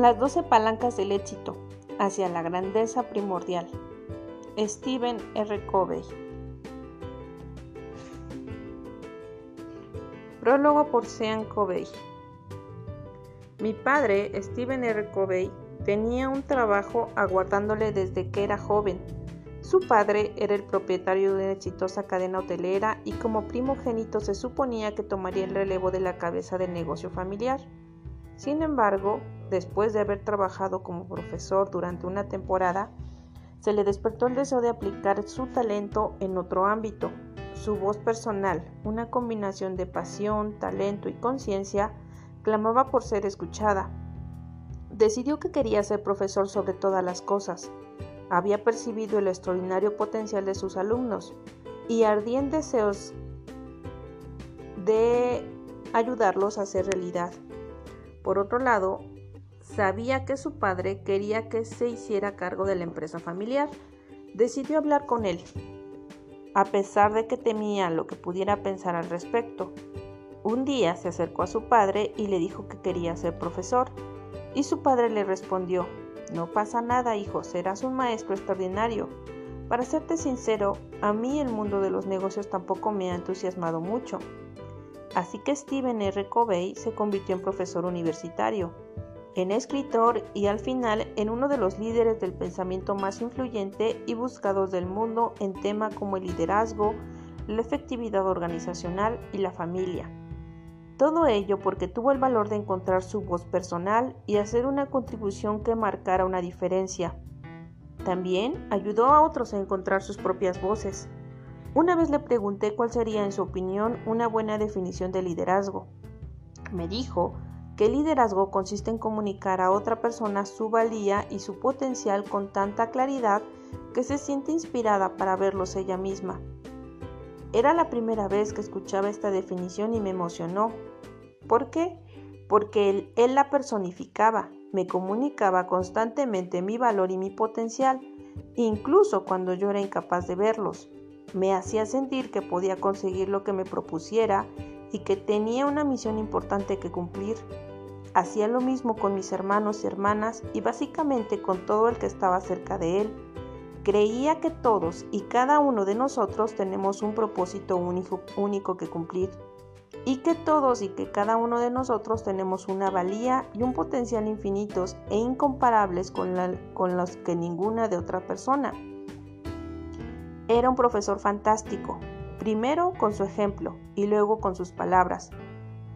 Las doce palancas del éxito hacia la grandeza primordial. Stephen R. Covey. Prólogo por Sean Covey. Mi padre, Stephen R. Covey, tenía un trabajo aguardándole desde que era joven. Su padre era el propietario de una exitosa cadena hotelera y como primogénito se suponía que tomaría el relevo de la cabeza del negocio familiar. Sin embargo, después de haber trabajado como profesor durante una temporada, se le despertó el deseo de aplicar su talento en otro ámbito. Su voz personal, una combinación de pasión, talento y conciencia, clamaba por ser escuchada. Decidió que quería ser profesor sobre todas las cosas. Había percibido el extraordinario potencial de sus alumnos y ardían deseos de ayudarlos a hacer realidad. Por otro lado, sabía que su padre quería que se hiciera cargo de la empresa familiar. Decidió hablar con él, a pesar de que temía lo que pudiera pensar al respecto. Un día se acercó a su padre y le dijo que quería ser profesor, y su padre le respondió, no pasa nada, hijo, serás un maestro extraordinario. Para serte sincero, a mí el mundo de los negocios tampoco me ha entusiasmado mucho. Así que Stephen R. Covey se convirtió en profesor universitario, en escritor y al final en uno de los líderes del pensamiento más influyente y buscados del mundo en temas como el liderazgo, la efectividad organizacional y la familia. Todo ello porque tuvo el valor de encontrar su voz personal y hacer una contribución que marcara una diferencia. También ayudó a otros a encontrar sus propias voces. Una vez le pregunté cuál sería, en su opinión, una buena definición de liderazgo. Me dijo que liderazgo consiste en comunicar a otra persona su valía y su potencial con tanta claridad que se siente inspirada para verlos ella misma. Era la primera vez que escuchaba esta definición y me emocionó. ¿Por qué? Porque él la personificaba, me comunicaba constantemente mi valor y mi potencial, incluso cuando yo era incapaz de verlos me hacía sentir que podía conseguir lo que me propusiera y que tenía una misión importante que cumplir. Hacía lo mismo con mis hermanos y hermanas y básicamente con todo el que estaba cerca de él. Creía que todos y cada uno de nosotros tenemos un propósito único, único que cumplir y que todos y que cada uno de nosotros tenemos una valía y un potencial infinitos e incomparables con, con los que ninguna de otra persona. Era un profesor fantástico, primero con su ejemplo y luego con sus palabras,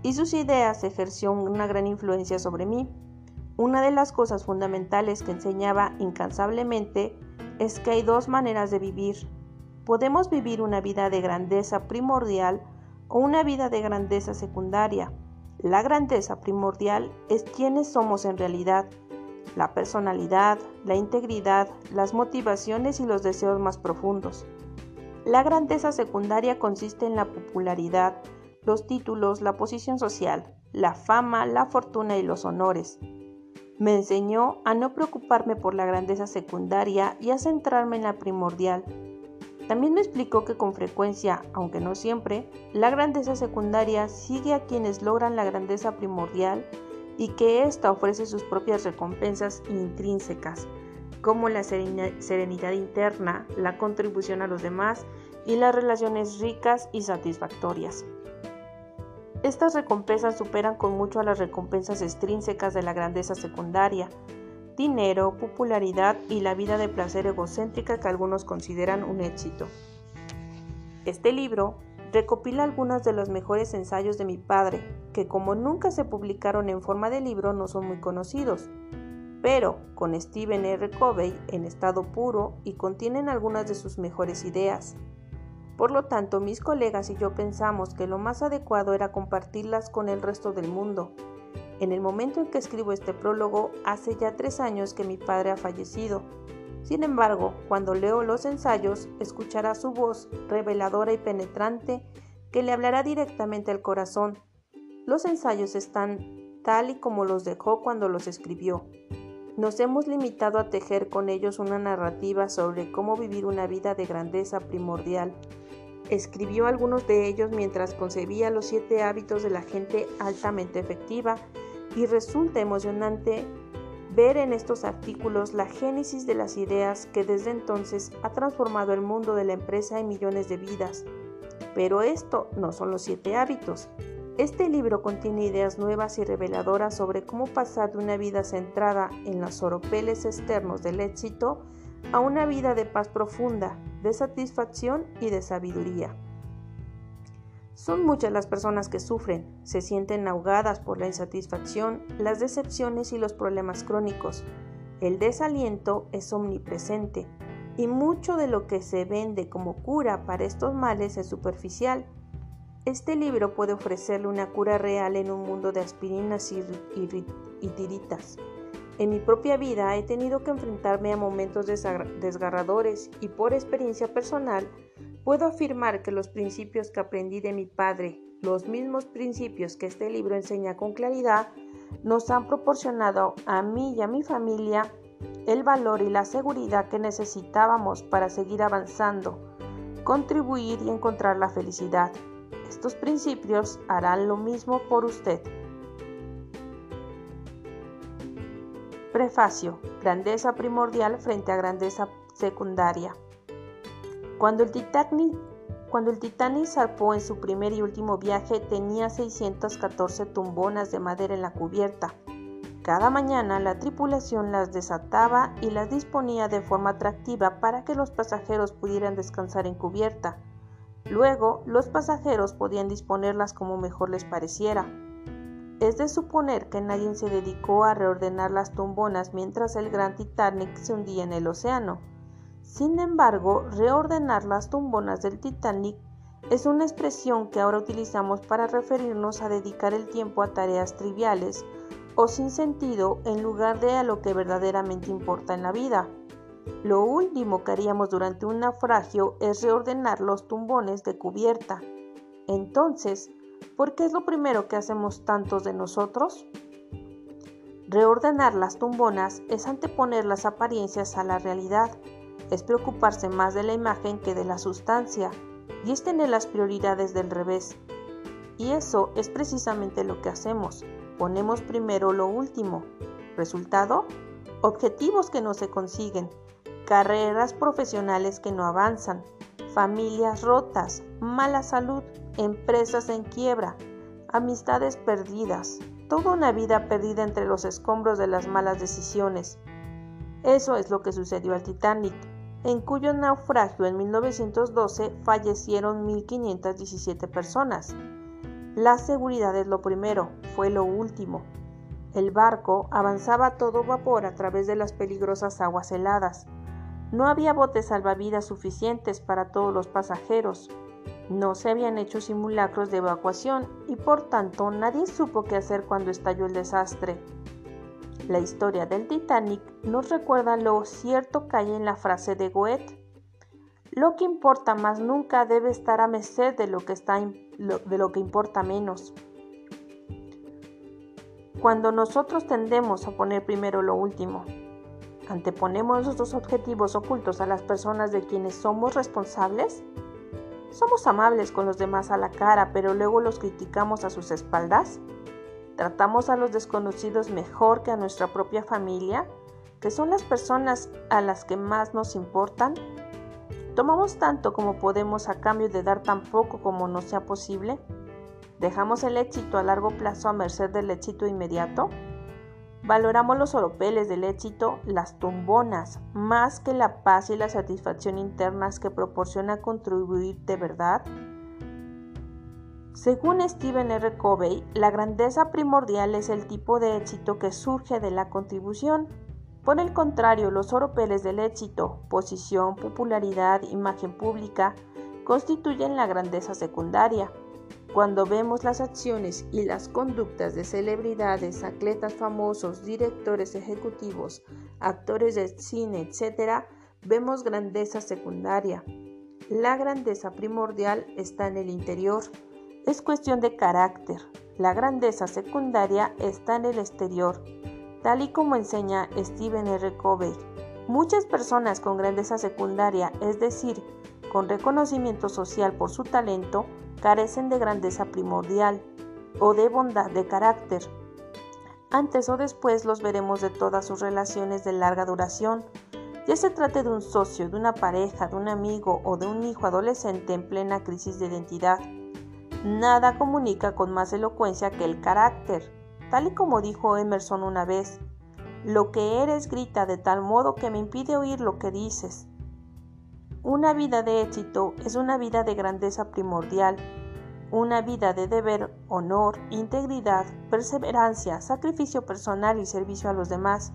y sus ideas ejerció una gran influencia sobre mí. Una de las cosas fundamentales que enseñaba incansablemente es que hay dos maneras de vivir. Podemos vivir una vida de grandeza primordial o una vida de grandeza secundaria. La grandeza primordial es quienes somos en realidad, la personalidad, la integridad, las motivaciones y los deseos más profundos. La grandeza secundaria consiste en la popularidad, los títulos, la posición social, la fama, la fortuna y los honores. Me enseñó a no preocuparme por la grandeza secundaria y a centrarme en la primordial. También me explicó que con frecuencia, aunque no siempre, la grandeza secundaria sigue a quienes logran la grandeza primordial y que ésta ofrece sus propias recompensas intrínsecas, como la serenidad interna, la contribución a los demás y las relaciones ricas y satisfactorias. Estas recompensas superan con mucho a las recompensas extrínsecas de la grandeza secundaria, dinero, popularidad y la vida de placer egocéntrica que algunos consideran un éxito. Este libro recopila algunos de los mejores ensayos de mi padre, que como nunca se publicaron en forma de libro no son muy conocidos, pero con Stephen R. Covey en estado puro y contienen algunas de sus mejores ideas. Por lo tanto, mis colegas y yo pensamos que lo más adecuado era compartirlas con el resto del mundo. En el momento en que escribo este prólogo, hace ya tres años que mi padre ha fallecido, sin embargo, cuando leo los ensayos, escuchará su voz reveladora y penetrante que le hablará directamente al corazón. Los ensayos están tal y como los dejó cuando los escribió. Nos hemos limitado a tejer con ellos una narrativa sobre cómo vivir una vida de grandeza primordial. Escribió algunos de ellos mientras concebía los siete hábitos de la gente altamente efectiva y resulta emocionante ver en estos artículos la génesis de las ideas que desde entonces ha transformado el mundo de la empresa en millones de vidas. Pero esto no son los siete hábitos. Este libro contiene ideas nuevas y reveladoras sobre cómo pasar de una vida centrada en los oropeles externos del éxito a una vida de paz profunda, de satisfacción y de sabiduría. Son muchas las personas que sufren, se sienten ahogadas por la insatisfacción, las decepciones y los problemas crónicos. El desaliento es omnipresente y mucho de lo que se vende como cura para estos males es superficial. Este libro puede ofrecerle una cura real en un mundo de aspirinas y, tiritas. En mi propia vida he tenido que enfrentarme a momentos desgarradores y por experiencia personal Puedo afirmar que los principios que aprendí de mi padre, los mismos principios que este libro enseña con claridad, nos han proporcionado a mí y a mi familia el valor y la seguridad que necesitábamos para seguir avanzando, contribuir y encontrar la felicidad. Estos principios harán lo mismo por usted. Prefacio. Grandeza primordial frente a grandeza secundaria. Cuando el Titanic, zarpó en su primer y último viaje tenía 614 tumbonas de madera en la cubierta. Cada mañana la tripulación las desataba y las disponía de forma atractiva para que los pasajeros pudieran descansar en cubierta. Luego, los pasajeros podían disponerlas como mejor les pareciera. Es de suponer que nadie se dedicó a reordenar las tumbonas mientras el gran Titanic se hundía en el océano. Sin embargo, reordenar las tumbonas del Titanic es una expresión que ahora utilizamos para referirnos a dedicar el tiempo a tareas triviales o sin sentido en lugar de a lo que verdaderamente importa en la vida. Lo último que haríamos durante un naufragio es reordenar los tumbones de cubierta. Entonces, ¿por qué es lo primero que hacemos tantos de nosotros? Reordenar las tumbonas es anteponer las apariencias a la realidad es preocuparse más de la imagen que de la sustancia y es tener las prioridades del revés. Y eso es precisamente lo que hacemos. Ponemos primero lo último. ¿Resultado? Objetivos que no se consiguen, carreras profesionales que no avanzan, familias rotas, mala salud, empresas en quiebra, amistades perdidas, toda una vida perdida entre los escombros de las malas decisiones. Eso es lo que sucedió al Titanic en cuyo naufragio en 1912 fallecieron 1.517 personas. La seguridad es lo primero, fue lo último. El barco avanzaba a todo vapor a través de las peligrosas aguas heladas. No había botes salvavidas suficientes para todos los pasajeros. No se habían hecho simulacros de evacuación y por tanto nadie supo qué hacer cuando estalló el desastre. La historia del Titanic nos recuerda lo cierto que hay en la frase de Goethe. Lo que importa más nunca debe estar a merced de lo que, está, de lo que importa menos. Cuando nosotros tendemos a poner primero lo último, anteponemos nuestros objetivos ocultos a las personas de quienes somos responsables, somos amables con los demás a la cara, pero luego los criticamos a sus espaldas. Tratamos a los desconocidos mejor que a nuestra propia familia, que son las personas a las que más nos importan. Tomamos tanto como podemos a cambio de dar tan poco como nos sea posible. Dejamos el éxito a largo plazo a merced del éxito inmediato. Valoramos los oropeles del éxito, las tumbonas, más que la paz y la satisfacción internas que proporciona contribuir de verdad. Según Stephen R. Covey, la grandeza primordial es el tipo de éxito que surge de la contribución. Por el contrario, los oropeles del éxito, posición, popularidad, imagen pública, constituyen la grandeza secundaria. Cuando vemos las acciones y las conductas de celebridades, atletas famosos, directores ejecutivos, actores de cine, etc., vemos grandeza secundaria. La grandeza primordial está en el interior. Es cuestión de carácter. La grandeza secundaria está en el exterior, tal y como enseña Stephen R. Covey. Muchas personas con grandeza secundaria, es decir, con reconocimiento social por su talento, carecen de grandeza primordial o de bondad de carácter. Antes o después los veremos de todas sus relaciones de larga duración, ya se trate de un socio, de una pareja, de un amigo o de un hijo adolescente en plena crisis de identidad. Nada comunica con más elocuencia que el carácter, tal y como dijo Emerson una vez, lo que eres grita de tal modo que me impide oír lo que dices. Una vida de éxito es una vida de grandeza primordial, una vida de deber, honor, integridad, perseverancia, sacrificio personal y servicio a los demás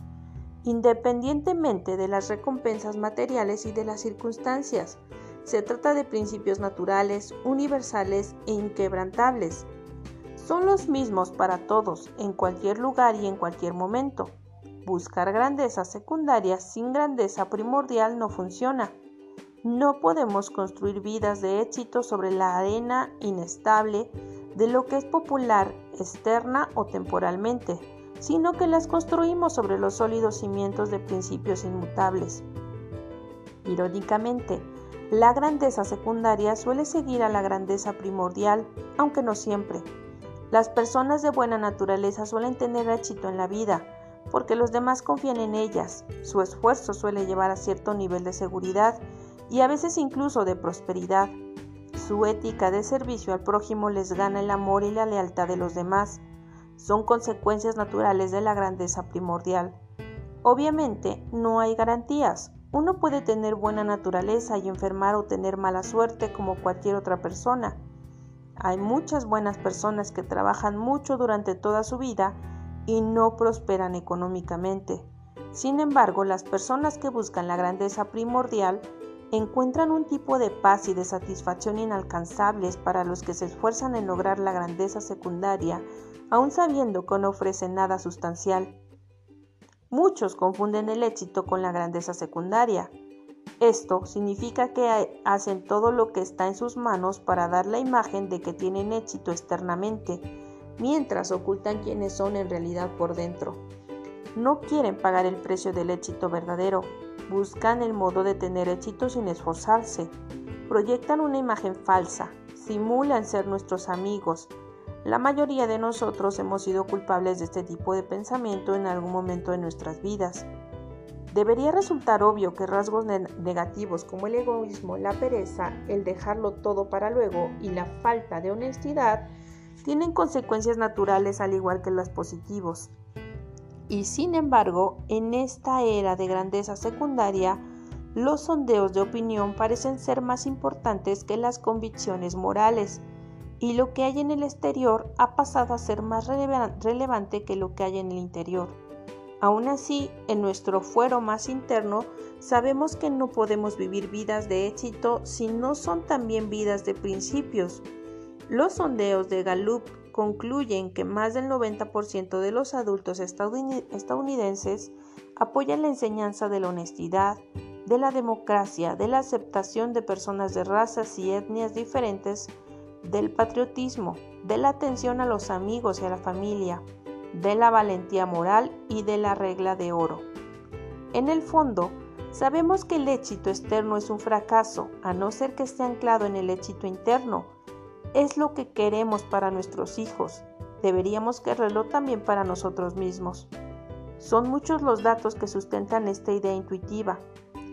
independientemente de las recompensas materiales y de las circunstancias. Se trata de principios naturales, universales e inquebrantables. Son los mismos para todos, en cualquier lugar y en cualquier momento. Buscar grandeza secundaria sin grandeza primordial no funciona. No podemos construir vidas de éxito sobre la arena inestable de lo que es popular externa o temporalmente sino que las construimos sobre los sólidos cimientos de principios inmutables. Irónicamente, la grandeza secundaria suele seguir a la grandeza primordial, aunque no siempre. Las personas de buena naturaleza suelen tener éxito en la vida, porque los demás confían en ellas, su esfuerzo suele llevar a cierto nivel de seguridad y a veces incluso de prosperidad. Su ética de servicio al prójimo les gana el amor y la lealtad de los demás, son consecuencias naturales de la grandeza primordial. Obviamente, no hay garantías. Uno puede tener buena naturaleza y enfermar o tener mala suerte como cualquier otra persona. Hay muchas buenas personas que trabajan mucho durante toda su vida y no prosperan económicamente. Sin embargo, las personas que buscan la grandeza primordial encuentran un tipo de paz y de satisfacción inalcanzables para los que se esfuerzan en lograr la grandeza secundaria aun sabiendo que no ofrecen nada sustancial. Muchos confunden el éxito con la grandeza secundaria. Esto significa que hacen todo lo que está en sus manos para dar la imagen de que tienen éxito externamente, mientras ocultan quiénes son en realidad por dentro. No quieren pagar el precio del éxito verdadero, buscan el modo de tener éxito sin esforzarse, proyectan una imagen falsa, simulan ser nuestros amigos, la mayoría de nosotros hemos sido culpables de este tipo de pensamiento en algún momento de nuestras vidas. Debería resultar obvio que rasgos negativos como el egoísmo, la pereza, el dejarlo todo para luego y la falta de honestidad tienen consecuencias naturales al igual que los positivos. Y sin embargo, en esta era de grandeza secundaria, los sondeos de opinión parecen ser más importantes que las convicciones morales y lo que hay en el exterior ha pasado a ser más relevante que lo que hay en el interior. Aún así, en nuestro fuero más interno, sabemos que no podemos vivir vidas de éxito si no son también vidas de principios. Los sondeos de Gallup concluyen que más del 90% de los adultos estadounidenses apoyan la enseñanza de la honestidad, de la democracia, de la aceptación de personas de razas y etnias diferentes, del patriotismo, de la atención a los amigos y a la familia, de la valentía moral y de la regla de oro. En el fondo, sabemos que el éxito externo es un fracaso, a no ser que esté anclado en el éxito interno. Es lo que queremos para nuestros hijos. Deberíamos quererlo también para nosotros mismos. Son muchos los datos que sustentan esta idea intuitiva.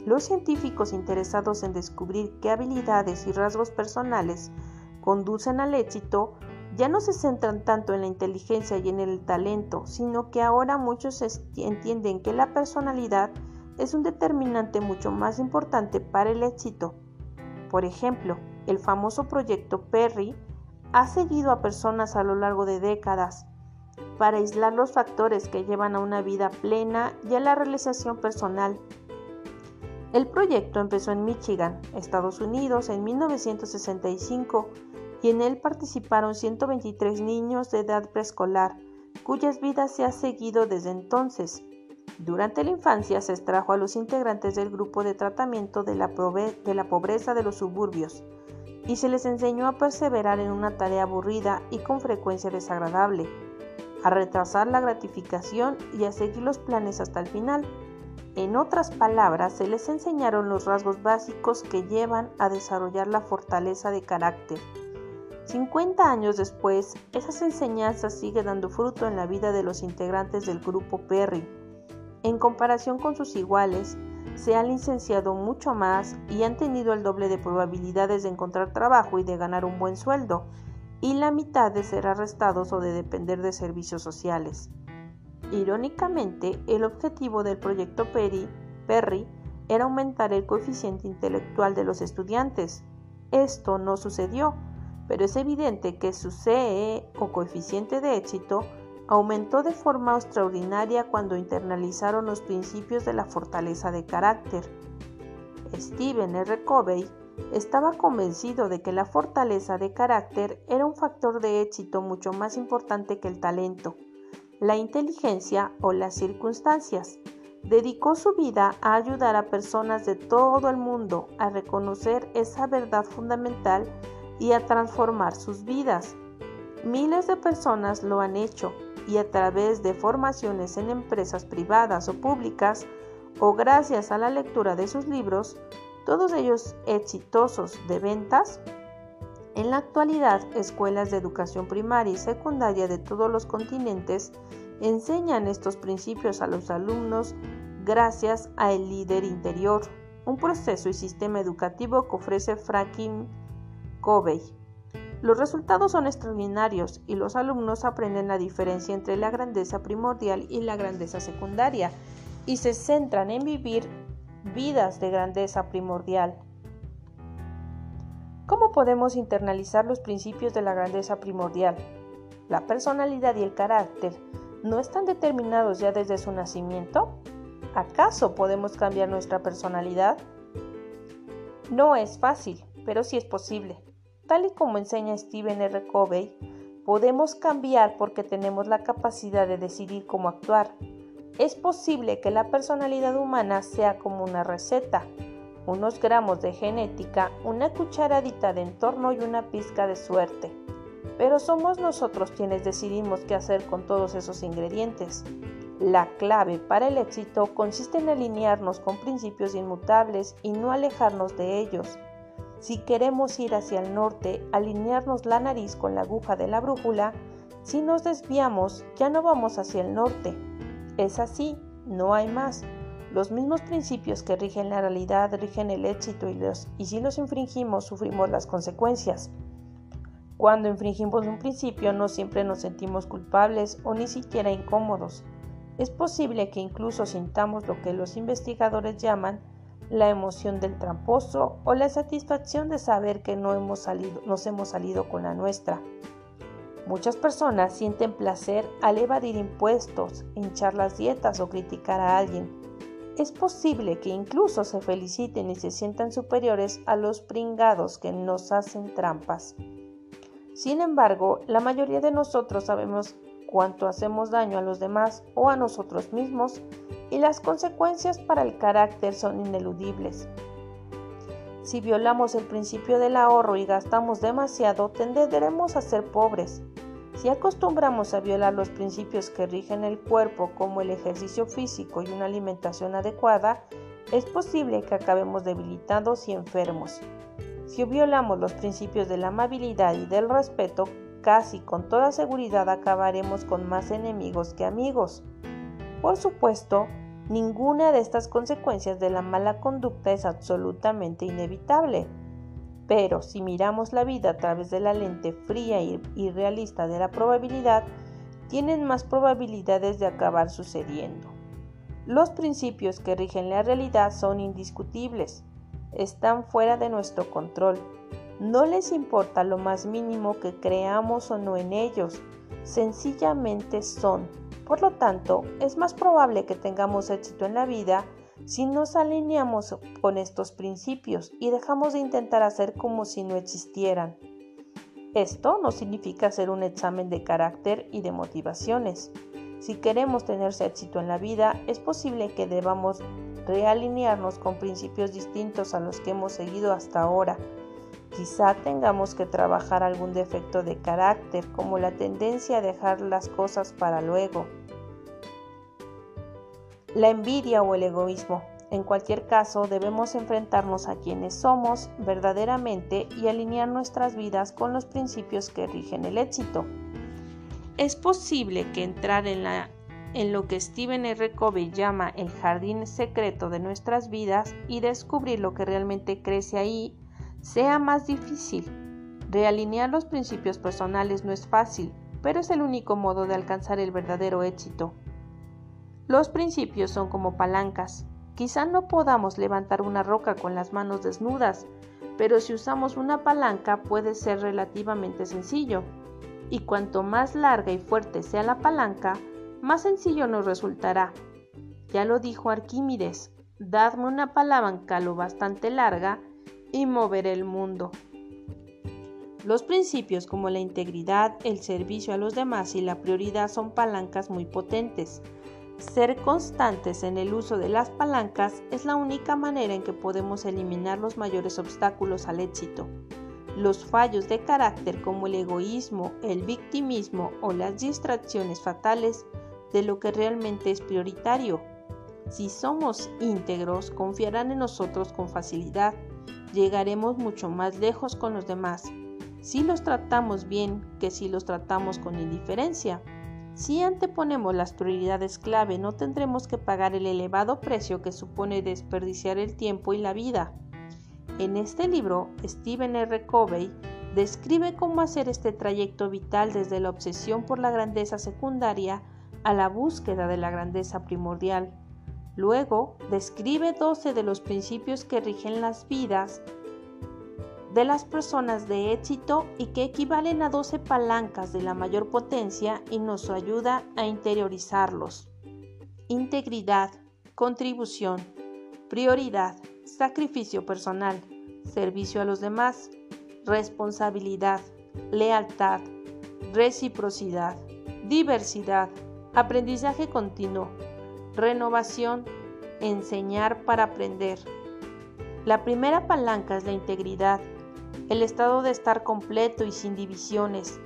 Los científicos interesados en descubrir qué habilidades y rasgos personales conducen al éxito ya no se centran tanto en la inteligencia y en el talento, sino que ahora muchos entienden que la personalidad es un determinante mucho más importante para el éxito. Por ejemplo, el famoso proyecto Perry ha seguido a personas a lo largo de décadas para aislar los factores que llevan a una vida plena y a la realización personal. El proyecto empezó en Michigan, Estados Unidos, en 1965 y en él participaron 123 niños de edad preescolar, cuyas vidas se ha seguido desde entonces. Durante la infancia se extrajo a los integrantes del grupo de tratamiento de la, pobreza de los suburbios y se les enseñó a perseverar en una tarea aburrida y con frecuencia desagradable, a retrasar la gratificación y a seguir los planes hasta el final. En otras palabras, se les enseñaron los rasgos básicos que llevan a desarrollar la fortaleza de carácter 50 años después, esas enseñanzas siguen dando fruto en la vida de los integrantes del grupo Perry. En comparación con sus iguales, se han licenciado mucho más y han tenido el doble de probabilidades de encontrar trabajo y de ganar un buen sueldo, y la mitad de ser arrestados o de depender de servicios sociales. Irónicamente, el objetivo del proyecto Perry, Perry era aumentar el coeficiente intelectual de los estudiantes. Esto no sucedió, pero es evidente que su CE o coeficiente de éxito aumentó de forma extraordinaria cuando internalizaron los principios de la fortaleza de carácter. Stephen R. Covey estaba convencido de que la fortaleza de carácter era un factor de éxito mucho más importante que el talento, la inteligencia o las circunstancias. Dedicó su vida a ayudar a personas de todo el mundo a reconocer esa verdad fundamental y a transformar sus vidas. Miles de personas lo han hecho y a través de formaciones en empresas privadas o públicas o gracias a la lectura de sus libros, todos ellos exitosos de ventas, en la actualidad escuelas de educación primaria y secundaria de todos los continentes enseñan estos principios a los alumnos gracias a el líder interior, un proceso y sistema educativo que ofrece Franklin Covey. Los resultados son extraordinarios y los alumnos aprenden la diferencia entre la grandeza primordial y la grandeza secundaria y se centran en vivir vidas de grandeza primordial. ¿Cómo podemos internalizar los principios de la grandeza primordial? La personalidad y el carácter no están determinados ya desde su nacimiento. ¿Acaso podemos cambiar nuestra personalidad? No es fácil, pero sí es posible. Tal y como enseña Stephen R. Covey, podemos cambiar porque tenemos la capacidad de decidir cómo actuar. Es posible que la personalidad humana sea como una receta, unos gramos de genética, una cucharadita de entorno y una pizca de suerte. Pero somos nosotros quienes decidimos qué hacer con todos esos ingredientes. La clave para el éxito consiste en alinearnos con principios inmutables y no alejarnos de ellos. Si queremos ir hacia el norte, alinearnos la nariz con la aguja de la brújula, si nos desviamos, ya no vamos hacia el norte. Es así, no hay más. Los mismos principios que rigen la realidad rigen el éxito y, los, y si los infringimos sufrimos las consecuencias. Cuando infringimos un principio no siempre nos sentimos culpables o ni siquiera incómodos. Es posible que incluso sintamos lo que los investigadores llaman la emoción del tramposo o la satisfacción de saber que no hemos salido, nos hemos salido con la nuestra. Muchas personas sienten placer al evadir impuestos, hinchar las dietas o criticar a alguien. Es posible que incluso se feliciten y se sientan superiores a los pringados que nos hacen trampas. Sin embargo, la mayoría de nosotros sabemos cuánto hacemos daño a los demás o a nosotros mismos y las consecuencias para el carácter son ineludibles. Si violamos el principio del ahorro y gastamos demasiado, tenderemos a ser pobres. Si acostumbramos a violar los principios que rigen el cuerpo como el ejercicio físico y una alimentación adecuada, es posible que acabemos debilitados y enfermos. Si violamos los principios de la amabilidad y del respeto, casi con toda seguridad acabaremos con más enemigos que amigos. Por supuesto, ninguna de estas consecuencias de la mala conducta es absolutamente inevitable. Pero si miramos la vida a través de la lente fría y realista de la probabilidad, tienen más probabilidades de acabar sucediendo. Los principios que rigen la realidad son indiscutibles, están fuera de nuestro control. No les importa lo más mínimo que creamos o no en ellos, sencillamente son. Por lo tanto, es más probable que tengamos éxito en la vida si nos alineamos con estos principios y dejamos de intentar hacer como si no existieran. Esto no significa hacer un examen de carácter y de motivaciones. Si queremos tener éxito en la vida, es posible que debamos realinearnos con principios distintos a los que hemos seguido hasta ahora Quizá tengamos que trabajar algún defecto de carácter, como la tendencia a dejar las cosas para luego. La envidia o el egoísmo. En cualquier caso, debemos enfrentarnos a quienes somos verdaderamente y alinear nuestras vidas con los principios que rigen el éxito. Es posible que entrar en, la, en lo que Stephen R. Covey llama el jardín secreto de nuestras vidas y descubrir lo que realmente crece ahí sea más difícil. Realinear los principios personales no es fácil, pero es el único modo de alcanzar el verdadero éxito. Los principios son como palancas. Quizá no podamos levantar una roca con las manos desnudas, pero si usamos una palanca puede ser relativamente sencillo. Y cuanto más larga y fuerte sea la palanca, más sencillo nos resultará. Ya lo dijo Arquímedes, dadme una palanca lo bastante larga y moveré el mundo. Los principios como la integridad, el servicio a los demás y la prioridad son palancas muy potentes. Ser constantes en el uso de las palancas es la única manera en que podemos eliminar los mayores obstáculos al éxito. Los fallos de carácter como el egoísmo, el victimismo o las distracciones fatales de lo que realmente es prioritario. Si somos íntegros, confiarán en nosotros con facilidad. Llegaremos mucho más lejos con los demás. Si los tratamos bien que si los tratamos con indiferencia. Si anteponemos las prioridades clave, no tendremos que pagar el elevado precio que supone desperdiciar el tiempo y la vida. En este libro, Stephen R. Covey describe cómo hacer este trayecto vital desde la obsesión por la grandeza secundaria a la búsqueda de la grandeza primordial. Luego, describe 12 de los principios que rigen las vidas de las personas de éxito y que equivalen a 12 palancas de la mayor potencia y nos ayuda a interiorizarlos. Integridad, contribución, prioridad, sacrificio personal, servicio a los demás, responsabilidad, lealtad, reciprocidad, diversidad, aprendizaje continuo, renovación, enseñar para aprender. La primera palanca es la integridad, el estado de estar completo y sin divisiones.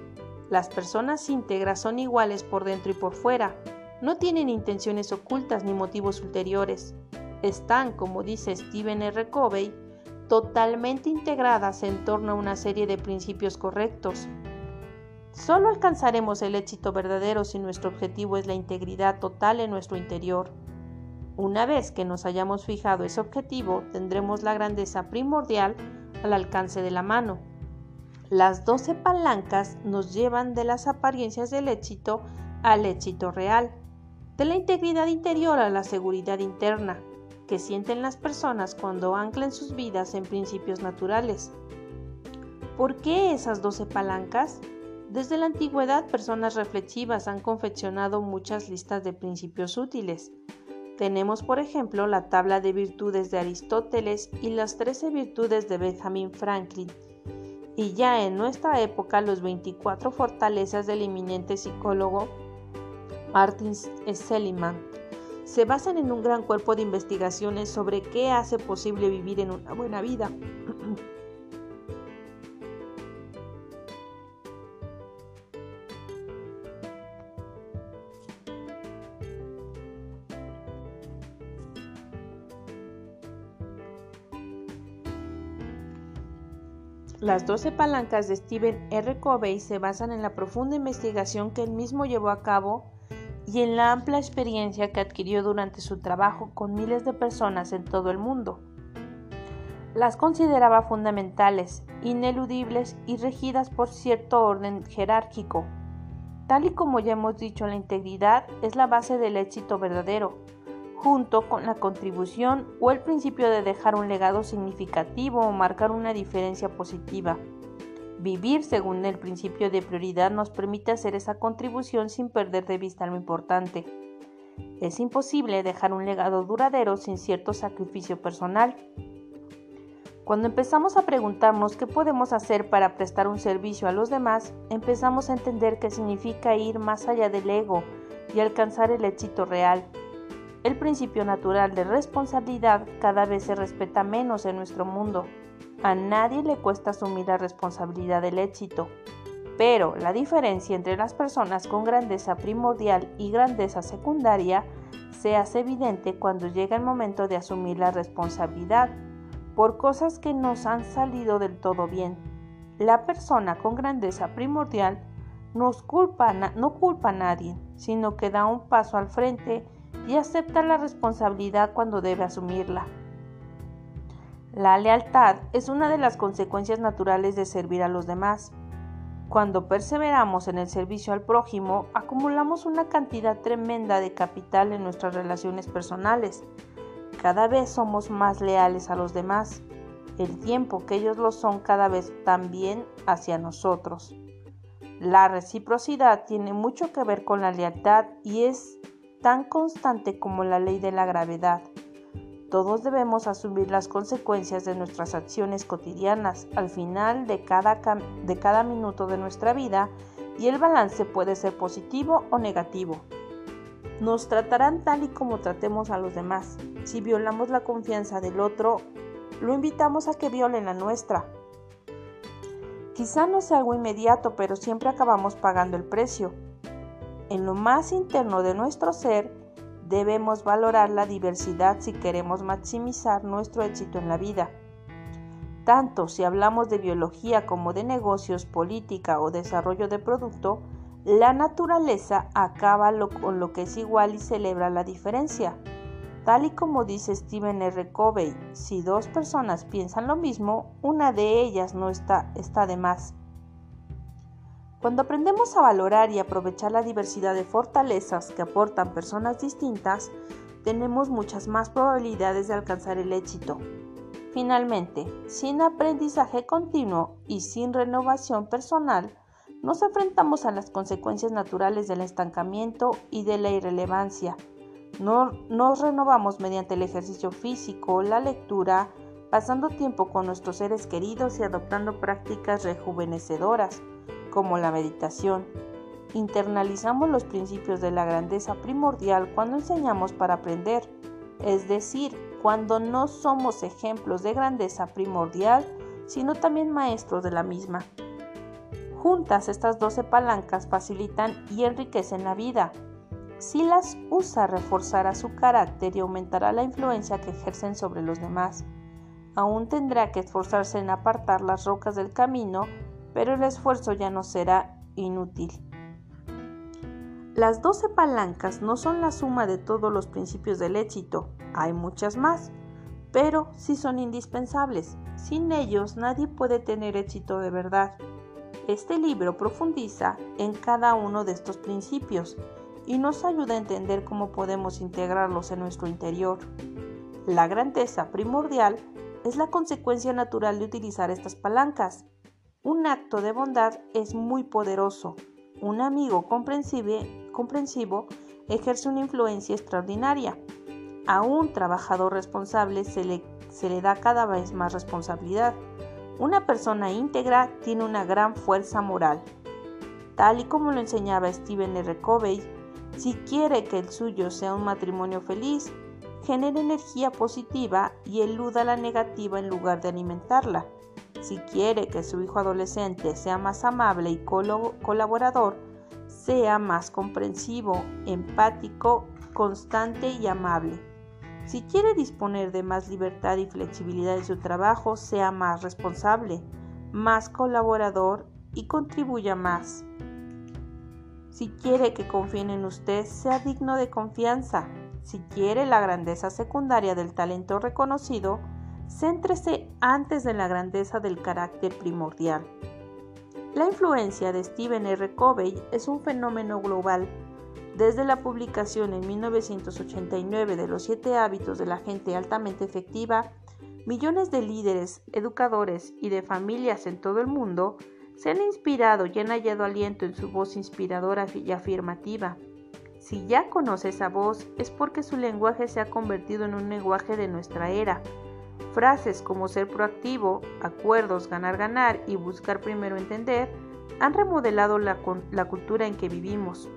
Las personas íntegras son iguales por dentro y por fuera, no tienen intenciones ocultas ni motivos ulteriores. Están, como dice Stephen R. Covey, totalmente integradas en torno a una serie de principios correctos. Solo alcanzaremos el éxito verdadero si nuestro objetivo es la integridad total en nuestro interior. Una vez que nos hayamos fijado ese objetivo, tendremos la grandeza primordial al alcance de la mano. Las 12 palancas nos llevan de las apariencias del éxito al éxito real, de la integridad interior a la seguridad interna, que sienten las personas cuando anclan sus vidas en principios naturales. ¿Por qué esas 12 palancas? Desde la antigüedad, personas reflexivas han confeccionado muchas listas de principios útiles, tenemos, por ejemplo, la tabla de virtudes de Aristóteles y las 13 virtudes de Benjamin Franklin. Y ya en nuestra época, los 24 fortalezas del eminente psicólogo Martin Seligman se basan en un gran cuerpo de investigaciones sobre qué hace posible vivir en una buena vida. Las 12 palancas de Stephen R. Covey se basan en la profunda investigación que él mismo llevó a cabo y en la amplia experiencia que adquirió durante su trabajo con miles de personas en todo el mundo. Las consideraba fundamentales, ineludibles y regidas por cierto orden jerárquico. Tal y como ya hemos dicho, la integridad es la base del éxito verdadero, junto con la contribución o el principio de dejar un legado significativo o marcar una diferencia positiva. Vivir según el principio de prioridad nos permite hacer esa contribución sin perder de vista lo importante. Es imposible dejar un legado duradero sin cierto sacrificio personal. Cuando empezamos a preguntarnos qué podemos hacer para prestar un servicio a los demás, empezamos a entender qué significa ir más allá del ego y alcanzar el éxito real. El principio natural de responsabilidad cada vez se respeta menos en nuestro mundo. A nadie le cuesta asumir la responsabilidad del éxito. Pero la diferencia entre las personas con grandeza primordial y grandeza secundaria se hace evidente cuando llega el momento de asumir la responsabilidad por cosas que nos han salido del todo bien. La persona con grandeza primordial no culpa a nadie, sino que da un paso al frente y acepta la responsabilidad cuando debe asumirla. La lealtad es una de las consecuencias naturales de servir a los demás. Cuando perseveramos en el servicio al prójimo, acumulamos una cantidad tremenda de capital en nuestras relaciones personales. Cada vez somos más leales a los demás, el tiempo que ellos lo son cada vez también hacia nosotros. La reciprocidad tiene mucho que ver con la lealtad y es tan constante como la ley de la gravedad. Todos debemos asumir las consecuencias de nuestras acciones cotidianas al final de cada, minuto de nuestra vida y el balance puede ser positivo o negativo. Nos tratarán tal y como tratemos a los demás. Si violamos la confianza del otro, lo invitamos a que violen la nuestra. Quizá no sea algo inmediato, pero siempre acabamos pagando el precio. En lo más interno de nuestro ser, Debemos valorar la diversidad si queremos maximizar nuestro éxito en la vida. Tanto si hablamos de biología como de negocios, política o desarrollo de producto, la naturaleza acaba con lo que es igual y celebra la diferencia. Tal y como dice Stephen R. Covey, si dos personas piensan lo mismo, una de ellas no está, está de más. Cuando aprendemos a valorar y aprovechar la diversidad de fortalezas que aportan personas distintas, tenemos muchas más probabilidades de alcanzar el éxito. Finalmente, sin aprendizaje continuo y sin renovación personal, nos enfrentamos a las consecuencias naturales del estancamiento y de la irrelevancia. No, nos renovamos mediante el ejercicio físico, la lectura, pasando tiempo con nuestros seres queridos y adoptando prácticas rejuvenecedoras como la meditación. Internalizamos los principios de la grandeza primordial cuando enseñamos para aprender, es decir, cuando no somos ejemplos de grandeza primordial, sino también maestros de la misma. Juntas estas 12 palancas facilitan y enriquecen la vida. Si las usa reforzará su carácter y aumentará la influencia que ejercen sobre los demás. Aún tendrá que esforzarse en apartar las rocas del camino pero el esfuerzo ya no será inútil. Las 12 palancas no son la suma de todos los principios del éxito, hay muchas más, pero sí son indispensables. Sin ellos nadie puede tener éxito de verdad. Este libro profundiza en cada uno de estos principios y nos ayuda a entender cómo podemos integrarlos en nuestro interior. La grandeza primordial es la consecuencia natural de utilizar estas palancas un acto de bondad es muy poderoso. Un amigo comprensivo ejerce una influencia extraordinaria. A un trabajador responsable se le, da cada vez más responsabilidad. Una persona íntegra tiene una gran fuerza moral. Tal y como lo enseñaba Stephen R. Covey, si quiere que el suyo sea un matrimonio feliz, genere energía positiva y eluda la negativa en lugar de alimentarla. Si quiere que su hijo adolescente sea más amable y colaborador, sea más comprensivo, empático, constante y amable. Si quiere disponer de más libertad y flexibilidad en su trabajo, sea más responsable, más colaborador y contribuya más. Si quiere que confíen en usted, sea digno de confianza. Si quiere la grandeza secundaria del talento reconocido, céntrese antes de la grandeza del carácter primordial. La influencia de Stephen R. Covey es un fenómeno global. Desde la publicación en 1989 de los siete hábitos de la gente altamente efectiva, millones de líderes, educadores y de familias en todo el mundo se han inspirado y han hallado aliento en su voz inspiradora y afirmativa. Si ya conoce esa voz es porque su lenguaje se ha convertido en un lenguaje de nuestra era, Frases como ser proactivo, acuerdos, ganar, ganar y buscar primero entender han remodelado la, cultura en que vivimos.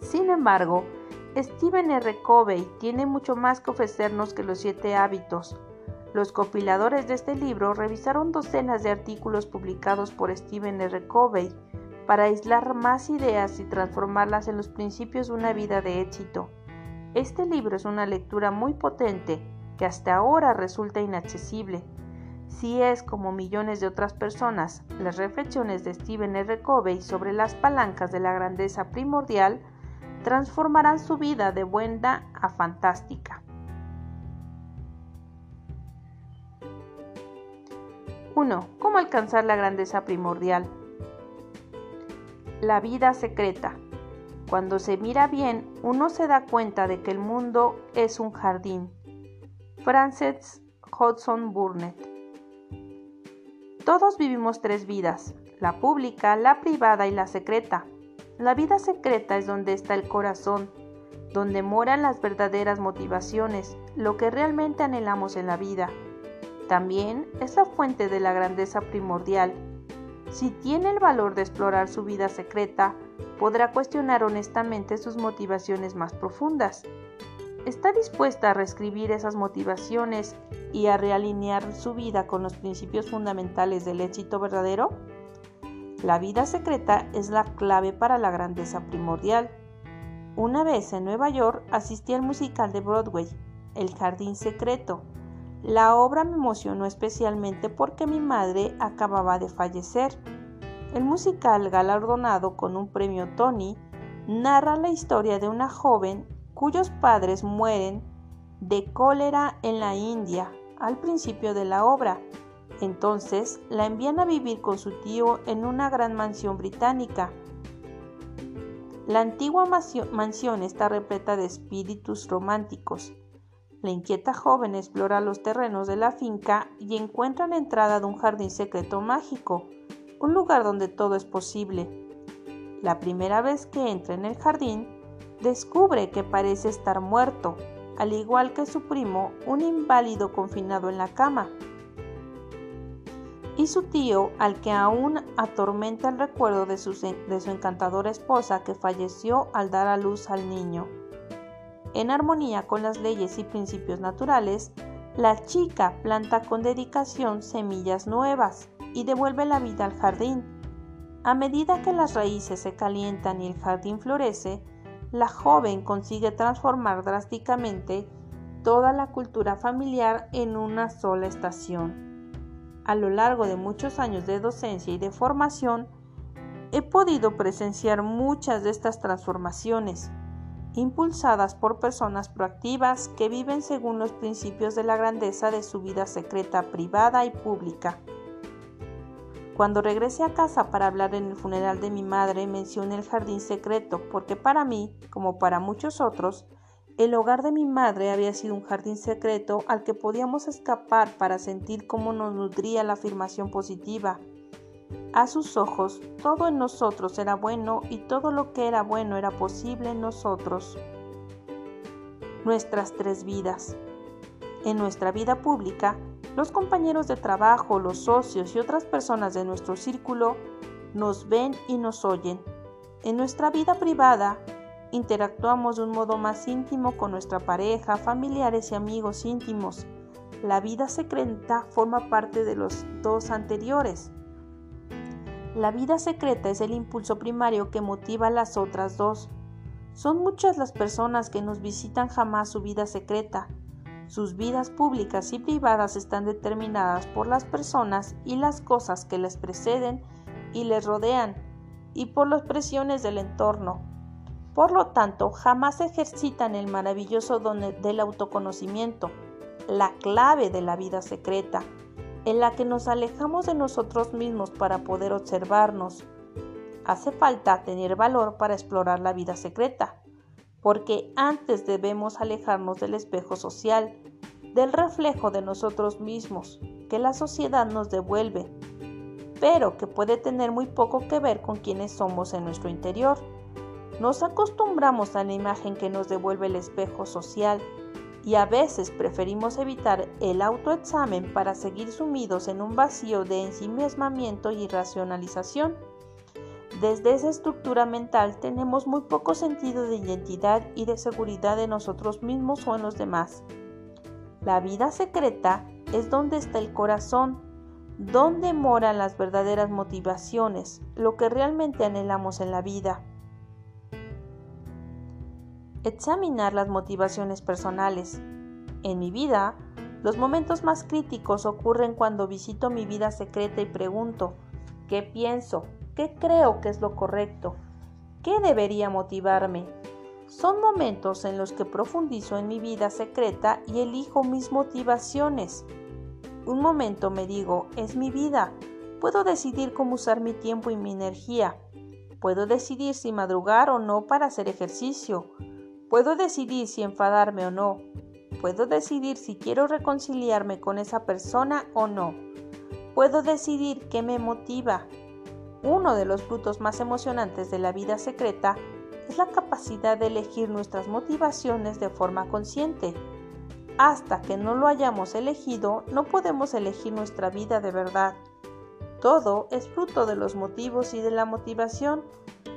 Sin embargo, Stephen R. Covey tiene mucho más que ofrecernos que los siete hábitos. Los compiladores de este libro revisaron docenas de artículos publicados por Stephen R. Covey para aislar más ideas y transformarlas en los principios de una vida de éxito. Este libro es una lectura muy potente que hasta ahora resulta inaccesible. Si es, como millones de otras personas, las reflexiones de Stephen R. Covey sobre las palancas de la grandeza primordial, transformarán su vida de buena a fantástica. 1. ¿Cómo alcanzar la grandeza primordial? La vida secreta. Cuando se mira bien, uno se da cuenta de que el mundo es un jardín. Frances Hodgson Burnett. Todos vivimos tres vidas, la pública, la privada y la secreta. La vida secreta es donde está el corazón, donde moran las verdaderas motivaciones, lo que realmente anhelamos en la vida. También es la fuente de la grandeza primordial. Si tiene el valor de explorar su vida secreta, podrá cuestionar honestamente sus motivaciones más profundas. ¿Está dispuesta a reescribir esas motivaciones y a realinear su vida con los principios fundamentales del éxito verdadero? La vida secreta es la clave para la grandeza primordial. Una vez en Nueva York asistí al musical de Broadway, El Jardín Secreto, la obra me emocionó especialmente porque mi madre acababa de fallecer. El musical galardonado con un premio Tony narra la historia de una joven cuyos padres mueren de cólera en la India al principio de la obra. Entonces la envían a vivir con su tío en una gran mansión británica. La antigua mansión está repleta de espíritus románticos. La inquieta joven explora los terrenos de la finca y encuentra la entrada de un jardín secreto mágico, un lugar donde todo es posible. La primera vez que entra en el jardín, descubre que parece estar muerto, al igual que su primo, un inválido confinado en la cama. Y su tío, al que aún atormenta el recuerdo de su, de su encantadora esposa que falleció al dar a luz al niño. En armonía con las leyes y principios naturales, la chica planta con dedicación semillas nuevas y devuelve la vida al jardín. A medida que las raíces se calientan y el jardín florece, la joven consigue transformar drásticamente toda la cultura familiar en una sola estación. A lo largo de muchos años de docencia y de formación, he podido presenciar muchas de estas transformaciones impulsadas por personas proactivas que viven según los principios de la grandeza de su vida secreta, privada y pública. Cuando regresé a casa para hablar en el funeral de mi madre, mencioné el jardín secreto, porque para mí, como para muchos otros, el hogar de mi madre había sido un jardín secreto al que podíamos escapar para sentir cómo nos nutría la afirmación positiva, a sus ojos, todo en nosotros era bueno y todo lo que era bueno era posible en nosotros. Nuestras tres vidas. En nuestra vida pública, los compañeros de trabajo, los socios y otras personas de nuestro círculo nos ven y nos oyen. En nuestra vida privada, interactuamos de un modo más íntimo con nuestra pareja, familiares y amigos íntimos. La vida secreta forma parte de los dos anteriores. La vida secreta es el impulso primario que motiva a las otras dos. Son muchas las personas que nos visitan jamás su vida secreta. Sus vidas públicas y privadas están determinadas por las personas y las cosas que les preceden y les rodean, y por las presiones del entorno. Por lo tanto, jamás ejercitan el maravilloso don del autoconocimiento, la clave de la vida secreta en la que nos alejamos de nosotros mismos para poder observarnos. Hace falta tener valor para explorar la vida secreta, porque antes debemos alejarnos del espejo social, del reflejo de nosotros mismos que la sociedad nos devuelve, pero que puede tener muy poco que ver con quienes somos en nuestro interior. Nos acostumbramos a la imagen que nos devuelve el espejo social y a veces preferimos evitar el autoexamen para seguir sumidos en un vacío de ensimismamiento y racionalización. Desde esa estructura mental tenemos muy poco sentido de identidad y de seguridad de nosotros mismos o en los demás. La vida secreta es donde está el corazón, donde moran las verdaderas motivaciones, lo que realmente anhelamos en la vida. examinar las motivaciones personales. En mi vida, los momentos más críticos ocurren cuando visito mi vida secreta y pregunto, ¿qué pienso? ¿Qué creo que es lo correcto? ¿Qué debería motivarme? Son momentos en los que profundizo en mi vida secreta y elijo mis motivaciones. Un momento me digo, es mi vida. Puedo decidir cómo usar mi tiempo y mi energía. Puedo decidir si madrugar o no para hacer ejercicio. Puedo decidir si enfadarme o no. Puedo decidir si quiero reconciliarme con esa persona o no. Puedo decidir qué me motiva. Uno de los frutos más emocionantes de la vida secreta es la capacidad de elegir nuestras motivaciones de forma consciente. Hasta que no lo hayamos elegido, no podemos elegir nuestra vida de verdad. Todo es fruto de los motivos y de la motivación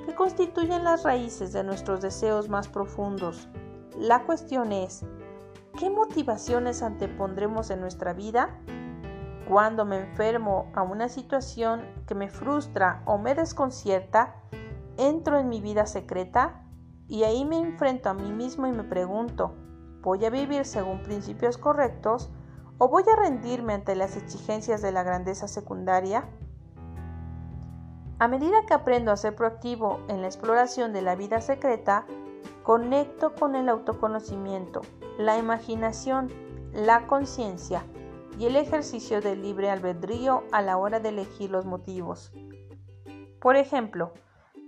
que constituyen las raíces de nuestros deseos más profundos. La cuestión es, ¿Qué motivaciones antepondremos en nuestra vida? Cuando me enfermo a una situación que me frustra o me desconcierta, entro en mi vida secreta y ahí me enfrento a mí mismo y me pregunto, ¿voy a vivir según principios correctos o voy a rendirme ante las exigencias de la grandeza secundaria? A medida que aprendo a ser proactivo en la exploración de la vida secreta, conecto con el autoconocimiento la imaginación, la conciencia y el ejercicio del libre albedrío a la hora de elegir los motivos. Por ejemplo,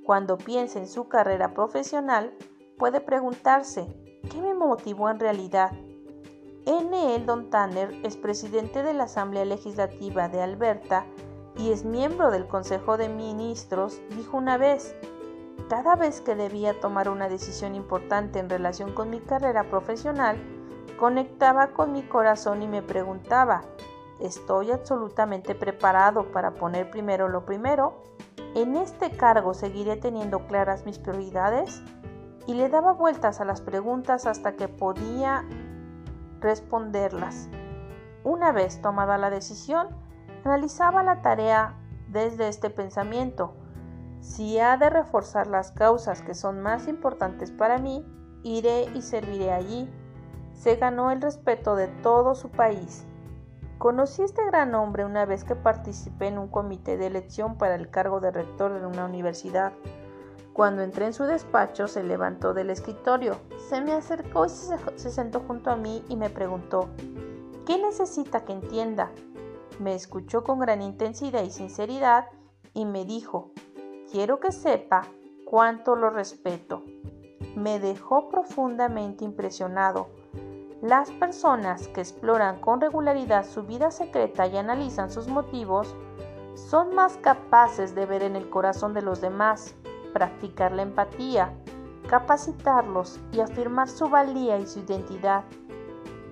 cuando piensa en su carrera profesional, puede preguntarse, ¿qué me motivó en realidad? N. Don Tanner es presidente de la Asamblea Legislativa de Alberta y es miembro del Consejo de Ministros, dijo una vez, cada vez que debía tomar una decisión importante en relación con mi carrera profesional, conectaba con mi corazón y me preguntaba, ¿estoy absolutamente preparado para poner primero lo primero? ¿En este cargo seguiré teniendo claras mis prioridades? Y le daba vueltas a las preguntas hasta que podía responderlas. Una vez tomada la decisión, analizaba la tarea desde este pensamiento si ha de reforzar las causas que son más importantes para mí, iré y serviré allí. Se ganó el respeto de todo su país. Conocí a este gran hombre una vez que participé en un comité de elección para el cargo de rector de una universidad. Cuando entré en su despacho se levantó del escritorio, se me acercó y se, se sentó junto a mí y me preguntó, ¿qué necesita que entienda? Me escuchó con gran intensidad y sinceridad y me dijo, quiero que sepa cuánto lo respeto. Me dejó profundamente impresionado. Las personas que exploran con regularidad su vida secreta y analizan sus motivos son más capaces de ver en el corazón de los demás, practicar la empatía, capacitarlos y afirmar su valía y su identidad.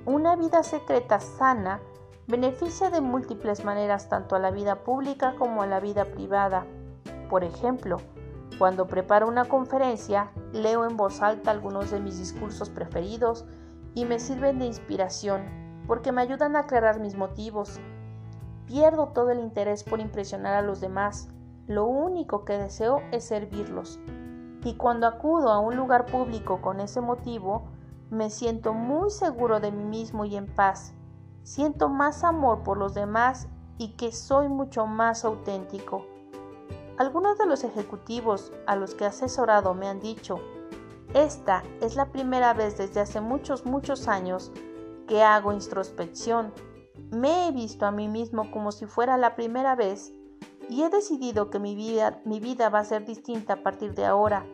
Una vida secreta sana beneficia de múltiples maneras tanto a la vida pública como a la vida privada. Por ejemplo, cuando preparo una conferencia, leo en voz alta algunos de mis discursos preferidos y me sirven de inspiración porque me ayudan a aclarar mis motivos. Pierdo todo el interés por impresionar a los demás. Lo único que deseo es servirlos. Y cuando acudo a un lugar público con ese motivo, me siento muy seguro de mí mismo y en paz. Siento más amor por los demás y que soy mucho más auténtico. Algunos de los ejecutivos a los que he asesorado me han dicho, esta es la primera vez desde hace muchos, muchos años que hago introspección. Me he visto a mí mismo como si fuera la primera vez y he decidido que mi vida, mi vida va a ser distinta a partir de ahora.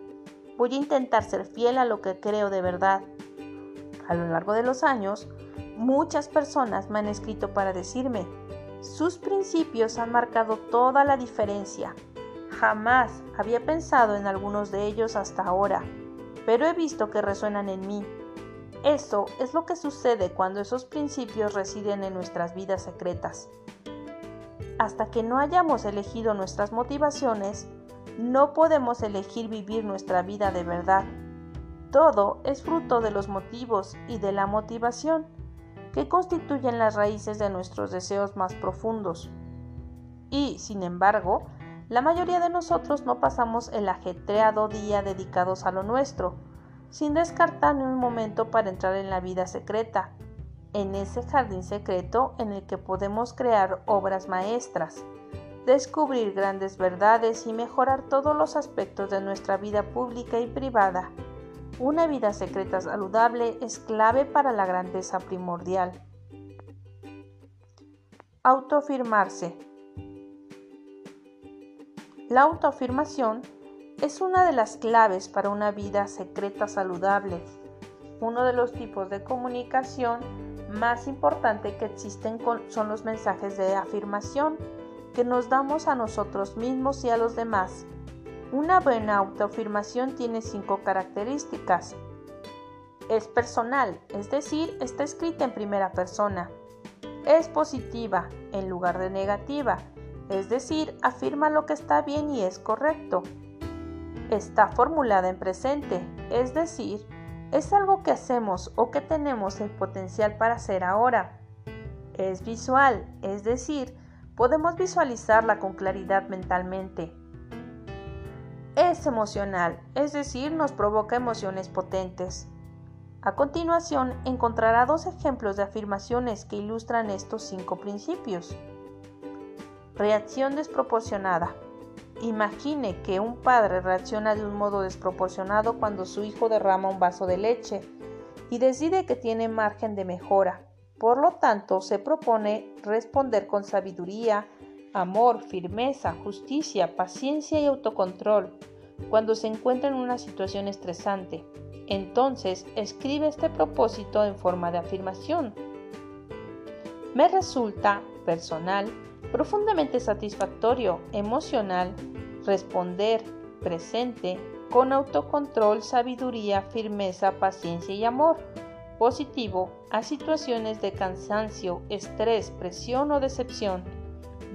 Voy a intentar ser fiel a lo que creo de verdad. A lo largo de los años, muchas personas me han escrito para decirme, sus principios han marcado toda la diferencia. Jamás había pensado en algunos de ellos hasta ahora, pero he visto que resuenan en mí. Eso es lo que sucede cuando esos principios residen en nuestras vidas secretas. Hasta que no hayamos elegido nuestras motivaciones, no podemos elegir vivir nuestra vida de verdad. Todo es fruto de los motivos y de la motivación, que constituyen las raíces de nuestros deseos más profundos. Y, sin embargo, la mayoría de nosotros no pasamos el ajetreado día dedicados a lo nuestro. sin descartar ni un momento para entrar en la vida secreta, en ese jardín secreto en el que podemos crear obras maestras, descubrir grandes verdades y mejorar todos los aspectos de nuestra vida pública y privada. Una vida secreta saludable es clave para la grandeza primordial. Autoafirmarse. La autoafirmación es una de las claves para una vida secreta saludable. Uno de los tipos de comunicación más importante que existen son los mensajes de afirmación que nos damos a nosotros mismos y a los demás. Una buena autoafirmación tiene cinco características. Es personal, es decir, está escrita en primera persona es positiva en lugar de negativa, es decir, afirma lo que está bien y es correcto. Está formulada en presente, es decir, es algo que hacemos o que tenemos el potencial para hacer ahora. Es visual, es decir, podemos visualizarla con claridad mentalmente. Es emocional, es decir, nos provoca emociones potentes. A continuación encontrará dos ejemplos de afirmaciones que ilustran estos cinco principios. Reacción desproporcionada. Imagine que un padre reacciona de un modo desproporcionado cuando su hijo derrama un vaso de leche y decide que tiene margen de mejora. Por lo tanto, se propone responder con sabiduría, amor, firmeza, justicia, paciencia y autocontrol cuando se encuentra en una situación estresante. Entonces, escribe este propósito en forma de afirmación. Me resulta personal, profundamente satisfactorio, emocional, responder presente, con autocontrol, sabiduría, firmeza, paciencia y amor. Positivo a situaciones de cansancio, estrés, presión o decepción.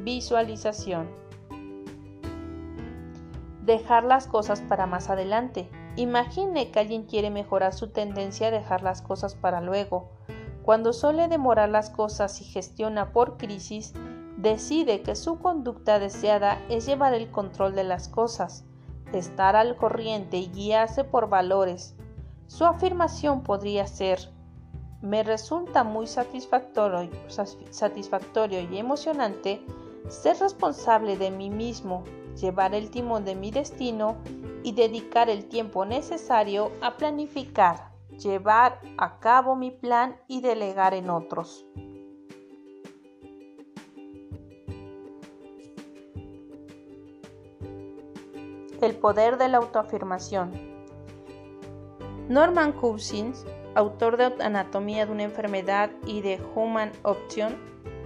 Visualización. Dejar las cosas para más adelante. Imagine que alguien quiere mejorar su tendencia a dejar las cosas para luego. Cuando suele demorar las cosas y gestiona por crisis, decide que su conducta deseada es llevar el control de las cosas, estar al corriente y guiarse por valores. Su afirmación podría ser, me resulta muy satisfactorio, satisfactorio y emocionante ser responsable de mí mismo, llevar el timón de mi destino y dedicar el tiempo necesario a planificar, llevar a cabo mi plan y delegar en otros. El poder de la autoafirmación. Norman Cousins, autor de Anatomía de una enfermedad y de Human Option,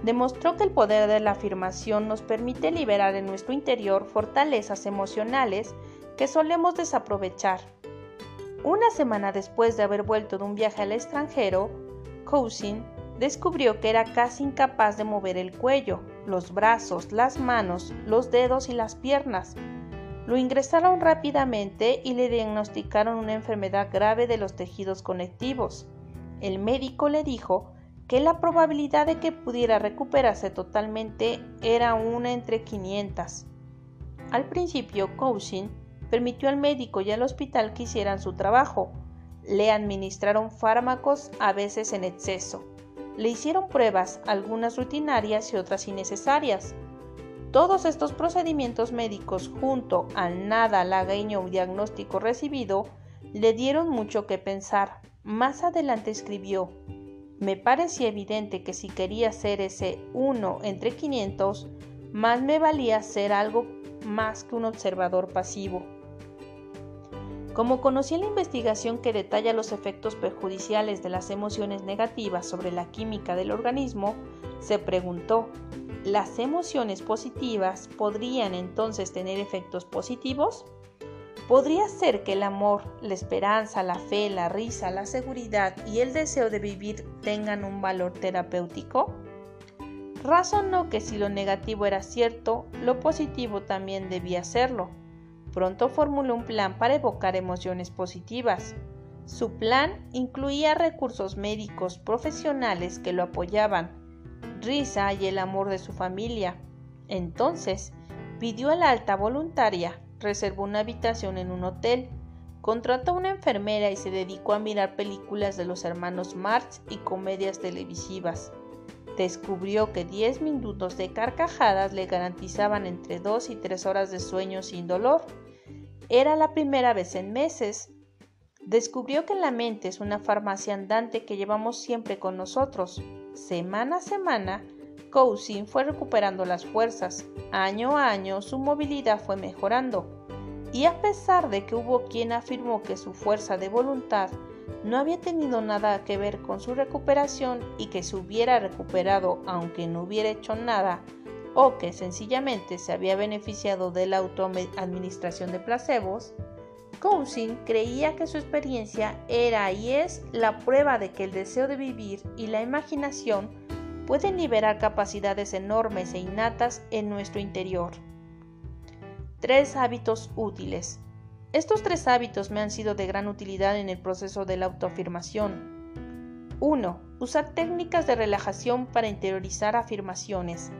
demostró que el poder de la afirmación nos permite liberar en nuestro interior fortalezas emocionales que solemos desaprovechar. Una semana después de haber vuelto de un viaje al extranjero, Cousin descubrió que era casi incapaz de mover el cuello, los brazos, las manos, los dedos y las piernas. Lo ingresaron rápidamente y le diagnosticaron una enfermedad grave de los tejidos conectivos. El médico le dijo que la probabilidad de que pudiera recuperarse totalmente era una entre 500. Al principio, Cousin permitió al médico y al hospital que hicieran su trabajo. Le administraron fármacos a veces en exceso. Le hicieron pruebas, algunas rutinarias y otras innecesarias. Todos estos procedimientos médicos junto al nada halagüeño diagnóstico recibido le dieron mucho que pensar. Más adelante escribió, me parecía evidente que si quería ser ese uno entre 500, más me valía ser algo más que un observador pasivo. Como conocía la investigación que detalla los efectos perjudiciales de las emociones negativas sobre la química del organismo, se preguntó, ¿las emociones positivas podrían entonces tener efectos positivos? ¿Podría ser que el amor, la esperanza, la fe, la risa, la seguridad y el deseo de vivir tengan un valor terapéutico? Razonó que si lo negativo era cierto, lo positivo también debía serlo Pronto formuló un plan para evocar emociones positivas. Su plan incluía recursos médicos profesionales que lo apoyaban, risa y el amor de su familia. Entonces, pidió a la alta voluntaria, reservó una habitación en un hotel, Contrató una enfermera y se dedicó a mirar películas de los hermanos Marx y comedias televisivas. Descubrió que 10 minutos de carcajadas le garantizaban entre 2 y 3 horas de sueño sin dolor. Era la primera vez en meses. Descubrió que la mente es una farmacia andante que llevamos siempre con nosotros. Semana a semana, Cousin fue recuperando las fuerzas. Año a año su movilidad fue mejorando. Y a pesar de que hubo quien afirmó que su fuerza de voluntad no había tenido nada que ver con su recuperación y que se hubiera recuperado aunque no hubiera hecho nada, o que sencillamente se había beneficiado de la autoadministración de placebos, Cousin creía que su experiencia era y es la prueba de que el deseo de vivir y la imaginación pueden liberar capacidades enormes e innatas en nuestro interior. Tres hábitos útiles. Estos tres hábitos me han sido de gran utilidad en el proceso de la autoafirmación. 1. Usar técnicas de relajación para interiorizar afirmaciones.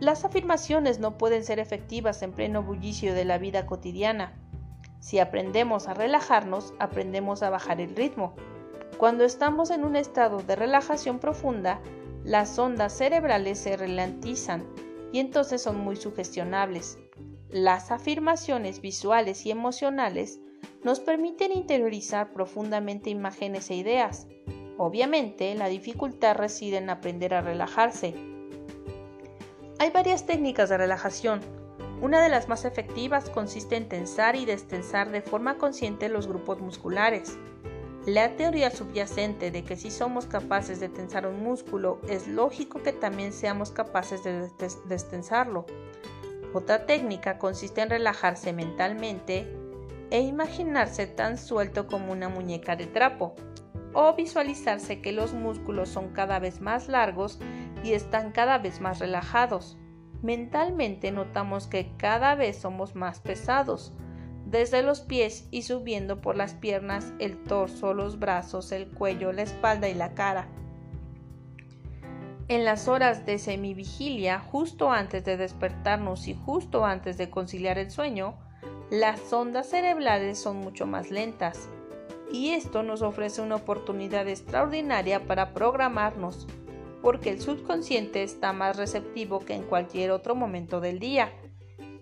Las afirmaciones no pueden ser efectivas en pleno bullicio de la vida cotidiana. Si aprendemos a relajarnos, aprendemos a bajar el ritmo. Cuando estamos en un estado de relajación profunda, las ondas cerebrales se ralentizan y entonces son muy sugestionables. Las afirmaciones visuales y emocionales nos permiten interiorizar profundamente imágenes e ideas. Obviamente, la dificultad reside en aprender a relajarse. Hay varias técnicas de relajación. Una de las más efectivas consiste en tensar y destensar de forma consciente los grupos musculares. La teoría subyacente de que si somos capaces de tensar un músculo, es lógico que también seamos capaces de destensarlo. Otra técnica consiste en relajarse mentalmente e imaginarse tan suelto como una muñeca de trapo, o visualizarse que los músculos son cada vez más largos y están cada vez más relajados. Mentalmente notamos que cada vez somos más pesados, desde los pies y subiendo por las piernas, el torso, los brazos, el cuello, la espalda y la cara. En las horas de semivigilia, justo antes de despertarnos y justo antes de conciliar el sueño, las ondas cerebrales son mucho más lentas, y esto nos ofrece una oportunidad extraordinaria para programarnos, porque el subconsciente está más receptivo que en cualquier otro momento del día.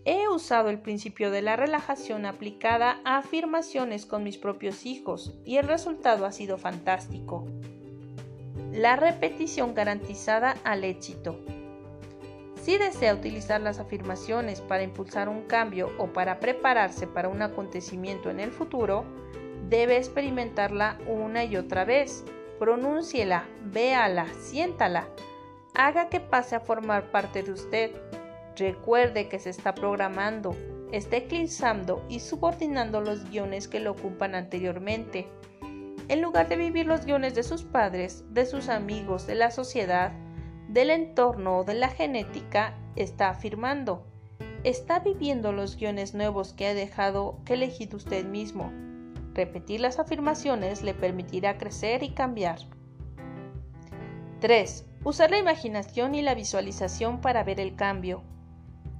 He usado el principio de la relajación aplicada a afirmaciones con mis propios hijos y el resultado ha sido fantástico la repetición garantizada al éxito. Si desea utilizar las afirmaciones para impulsar un cambio o para prepararse para un acontecimiento en el futuro, debe experimentarla una y otra vez. Pronúnciela, véala, siéntala, haga que pase a formar parte de usted. Recuerde que se está programando, está eclipsando y subordinando los guiones que lo ocupan anteriormente en lugar de vivir los guiones de sus padres, de sus amigos, de la sociedad, del entorno o de la genética, está afirmando. Está viviendo los guiones nuevos que ha dejado que elegir usted mismo. Repetir las afirmaciones le permitirá crecer y cambiar. 3. Usar la imaginación y la visualización para ver el cambio.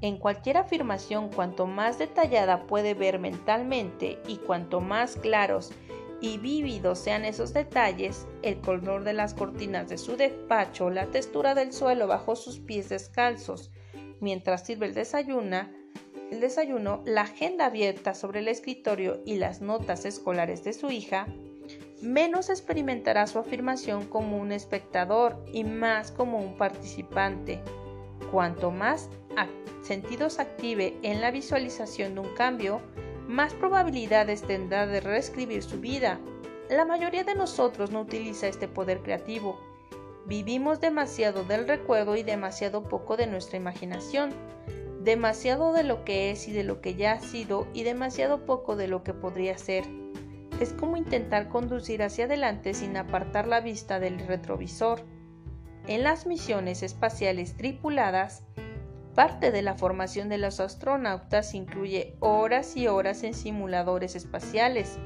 En cualquier afirmación, cuanto más detallada puede ver mentalmente y cuanto más claros y vívidos sean esos detalles, el color de las cortinas de su despacho, la textura del suelo bajo sus pies descalzos, mientras sirve el desayuno, el desayuno, la agenda abierta sobre el escritorio y las notas escolares de su hija, menos experimentará su afirmación como un espectador y más como un participante. Cuanto más sentidos active en la visualización de un cambio, más probabilidades tendrá de reescribir su vida. La mayoría de nosotros no utiliza este poder creativo. Vivimos demasiado del recuerdo y demasiado poco de nuestra imaginación, demasiado de lo que es y de lo que ya ha sido y demasiado poco de lo que podría ser. Es como intentar conducir hacia adelante sin apartar la vista del retrovisor. En las misiones espaciales tripuladas, Parte de la formación de los astronautas incluye horas y horas en simuladores espaciales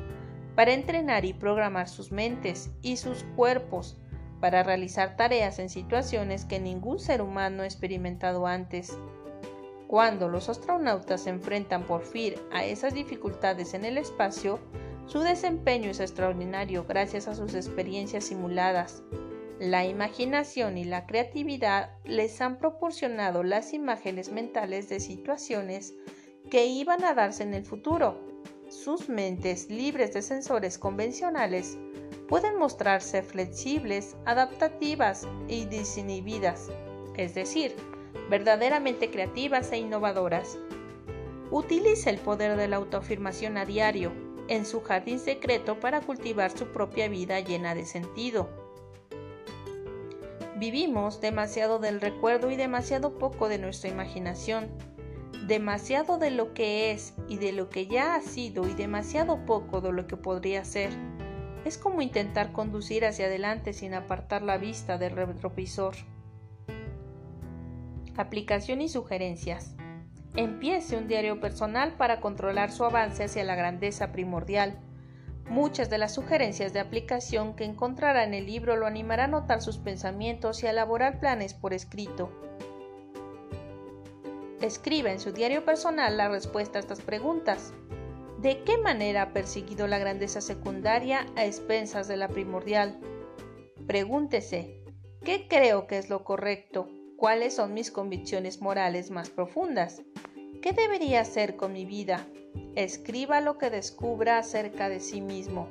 para entrenar y programar sus mentes y sus cuerpos para realizar tareas en situaciones que ningún ser humano ha experimentado antes. Cuando los astronautas se enfrentan por fin a esas dificultades en el espacio, su desempeño es extraordinario gracias a sus experiencias simuladas. La imaginación y la creatividad les han proporcionado las imágenes mentales de situaciones que iban a darse en el futuro. Sus mentes, libres de sensores convencionales, pueden mostrarse flexibles, adaptativas y desinhibidas, es decir, verdaderamente creativas e innovadoras. Utiliza el poder de la autoafirmación a diario en su jardín secreto para cultivar su propia vida llena de sentido. Vivimos demasiado del recuerdo y demasiado poco de nuestra imaginación, demasiado de lo que es y de lo que ya ha sido y demasiado poco de lo que podría ser. Es como intentar conducir hacia adelante sin apartar la vista del retrovisor. Aplicación y sugerencias. Empiece un diario personal para controlar su avance hacia la grandeza primordial. Muchas de las sugerencias de aplicación que encontrará en el libro lo animará a notar sus pensamientos y a elaborar planes por escrito. Escriba en su diario personal la respuesta a estas preguntas. ¿De qué manera ha perseguido la grandeza secundaria a expensas de la primordial? Pregúntese, ¿qué creo que es lo correcto? ¿Cuáles son mis convicciones morales más profundas? ¿Qué debería hacer con mi vida? Escriba lo que descubra acerca de sí mismo.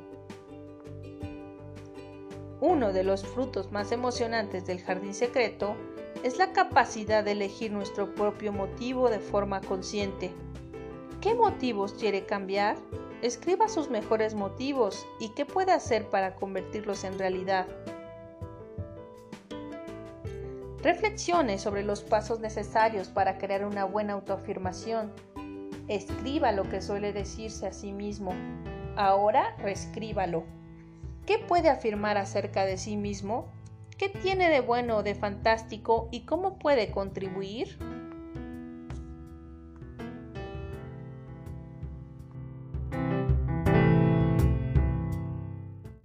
Uno de los frutos más emocionantes del jardín secreto es la capacidad de elegir nuestro propio motivo de forma consciente. ¿Qué motivos quiere cambiar? Escriba sus mejores motivos y qué puede hacer para convertirlos en realidad. Reflexione sobre los pasos necesarios para crear una buena autoafirmación. Escriba lo que suele decirse a sí mismo. Ahora reescríbalo. ¿Qué puede afirmar acerca de sí mismo? ¿Qué tiene de bueno o de fantástico y cómo puede contribuir?